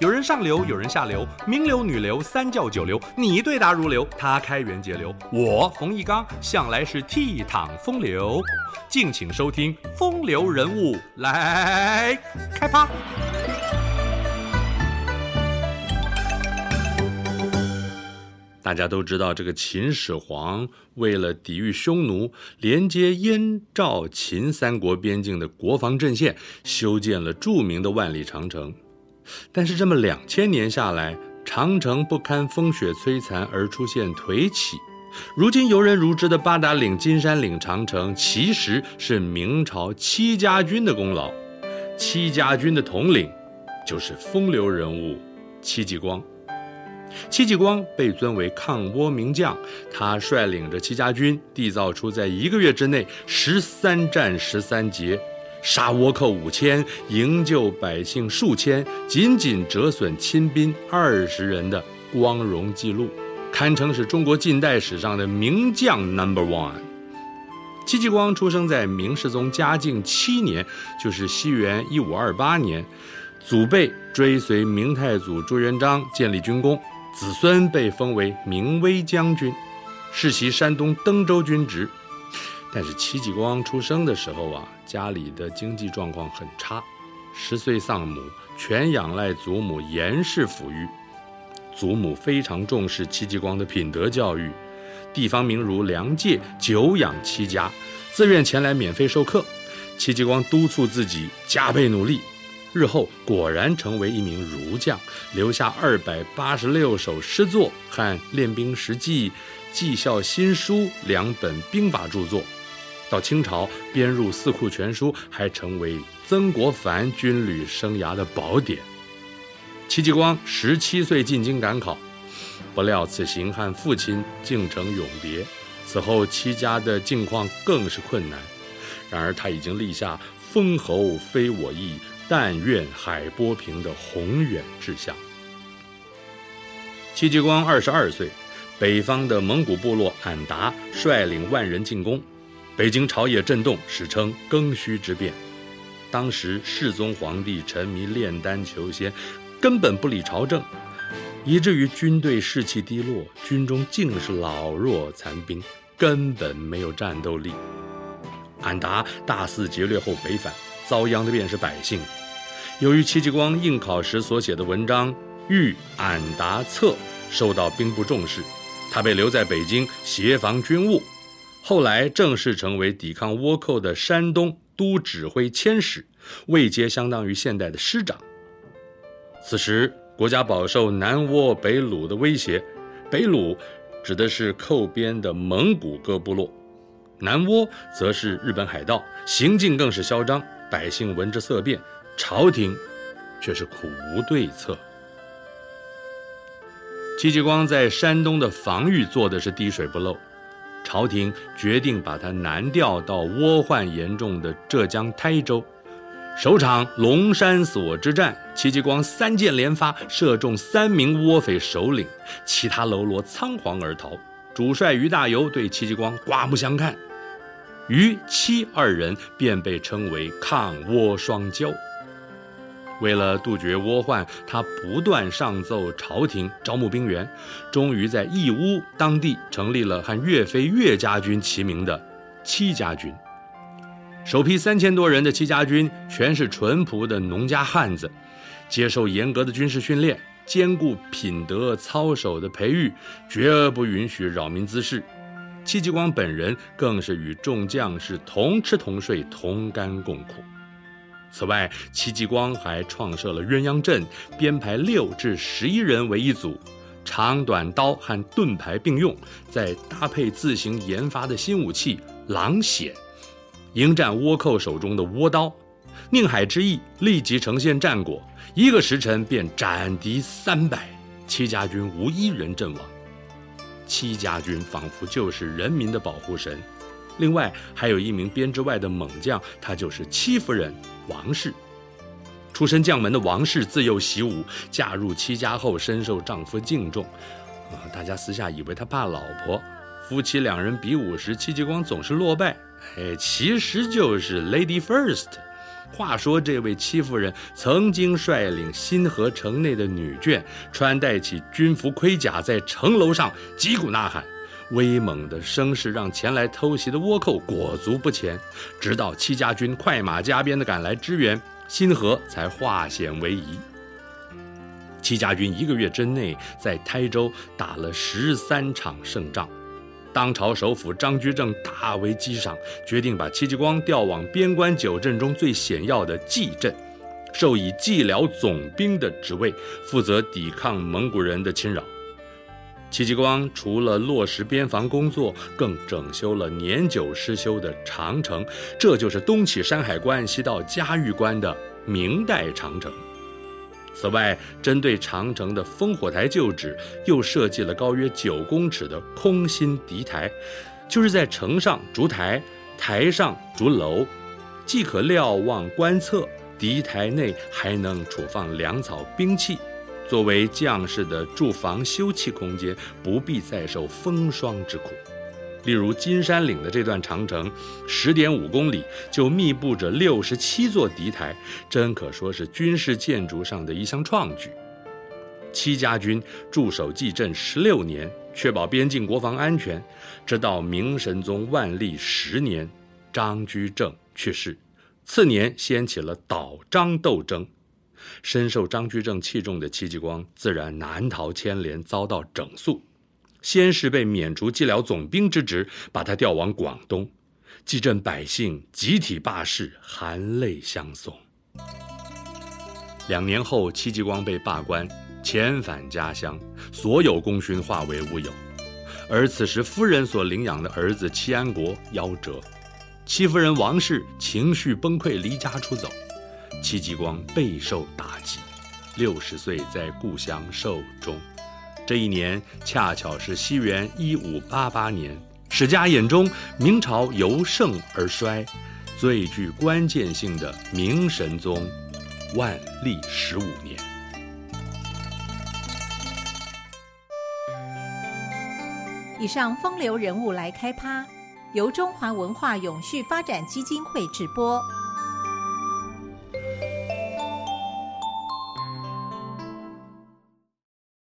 有人上流，有人下流，名流、女流、三教九流，你对答如流，他开源节流，我冯一刚向来是倜傥风流。敬请收听《风流人物》来开趴。大家都知道，这个秦始皇为了抵御匈奴，连接燕、赵、秦三国边境的国防阵线，修建了著名的万里长城。但是这么两千年下来，长城不堪风雪摧残而出现颓起。如今游人如织的八达岭、金山岭长城，其实是明朝戚家军的功劳。戚家军的统领就是风流人物戚继光。戚继光被尊为抗倭名将，他率领着戚家军，缔造出在一个月之内十三战十三捷。杀倭寇五千，营救百姓数千，仅仅折损亲兵二十人的光荣记录，堪称是中国近代史上的名将 Number One。戚继光出生在明世宗嘉靖七年，就是西元一五二八年，祖辈追随明太祖朱元璋建立军功，子孙被封为明威将军，世袭山东登州军职。但是戚继光出生的时候啊，家里的经济状况很差，十岁丧母，全仰赖祖母严氏抚育。祖母非常重视戚继光的品德教育，地方名儒梁介久仰戚家，自愿前来免费授课。戚继光督促自己加倍努力，日后果然成为一名儒将，留下二百八十六首诗作和练兵实记、绩效新书两本兵法著作。到清朝编入《四库全书》，还成为曾国藩军旅生涯的宝典。戚继光十七岁进京赶考，不料此行和父亲竟成永别。此后戚家的境况更是困难。然而他已经立下“封侯非我意，但愿海波平”的宏远志向。戚继光二十二岁，北方的蒙古部落俺答率领万人进攻。北京朝野震动，史称庚戌之变。当时世宗皇帝沉迷炼丹求仙，根本不理朝政，以至于军队士气低落，军中尽是老弱残兵，根本没有战斗力。俺答大肆劫掠后北返，遭殃的便是百姓。由于戚继光应考时所写的文章《喻俺答策》受到兵部重视，他被留在北京协防军务。后来正式成为抵抗倭寇的山东都指挥佥使，位阶相当于现代的师长。此时国家饱受南倭北虏的威胁，北虏指的是寇边的蒙古各部落，南倭则是日本海盗，行径更是嚣张，百姓闻之色变，朝廷却是苦无对策。戚继光在山东的防御做的是滴水不漏。朝廷决定把他南调到倭患严重的浙江台州。首场龙山锁之战，戚继光三箭连发，射中三名倭匪首领，其他喽啰仓皇而逃。主帅于大猷对戚继光刮目相看，于戚二人便被称为抗倭双骄。为了杜绝倭患，他不断上奏朝廷招募兵员，终于在义乌当地成立了和岳飞岳家军齐名的戚家军。首批三千多人的戚家军全是淳朴的农家汉子，接受严格的军事训练，兼顾品德操守的培育，绝不允许扰民滋事。戚继光本人更是与众将士同吃同睡，同甘共苦。此外，戚继光还创设了鸳鸯阵，编排六至十一人为一组，长短刀和盾牌并用，再搭配自行研发的新武器狼筅，迎战倭寇手中的倭刀。宁海之役立即呈现战果，一个时辰便斩敌三百，戚家军无一人阵亡。戚家军仿佛就是人民的保护神。另外，还有一名编制外的猛将，他就是戚夫人王氏。出身将门的王氏自幼习武，嫁入戚家后深受丈夫敬重。啊，大家私下以为他怕老婆。夫妻两人比武时，戚继光总是落败。哎，其实就是 Lady First。话说，这位戚夫人曾经率领新河城内的女眷，穿戴起军服盔甲，在城楼上击鼓呐喊，威猛的声势让前来偷袭的倭寇裹足不前。直到戚家军快马加鞭地赶来支援，新河才化险为夷。戚家军一个月之内在台州打了十三场胜仗。当朝首辅张居正大为激赏，决定把戚继光调往边关九镇中最险要的蓟镇，授以蓟辽总兵的职位，负责抵抗蒙古人的侵扰。戚继光除了落实边防工作，更整修了年久失修的长城，这就是东起山海关，西到嘉峪关的明代长城。此外，针对长城的烽火台旧址，又设计了高约九公尺的空心敌台，就是在城上筑台，台上筑楼，既可瞭望观测，敌台内还能储放粮草兵器，作为将士的住房休憩空间，不必再受风霜之苦。例如金山岭的这段长城，十点五公里就密布着六十七座敌台，真可说是军事建筑上的一项创举。戚家军驻守蓟镇十六年，确保边境国防安全，直到明神宗万历十年，张居正去世，次年掀起了倒张斗争。深受张居正器重的戚继光，自然难逃牵连，遭到整肃。先是被免除蓟辽总兵之职，把他调往广东，蓟镇百姓集体罢市，含泪相送。两年后，戚继光被罢官，遣返家乡，所有功勋化为乌有。而此时，夫人所领养的儿子戚安国夭折，戚夫人王氏情绪崩溃，离家出走，戚继光备受打击，六十岁在故乡寿终。这一年恰巧是西元一五八八年，史家眼中明朝由盛而衰，最具关键性的明神宗万历十五年。以上风流人物来开趴，由中华文化永续发展基金会直播。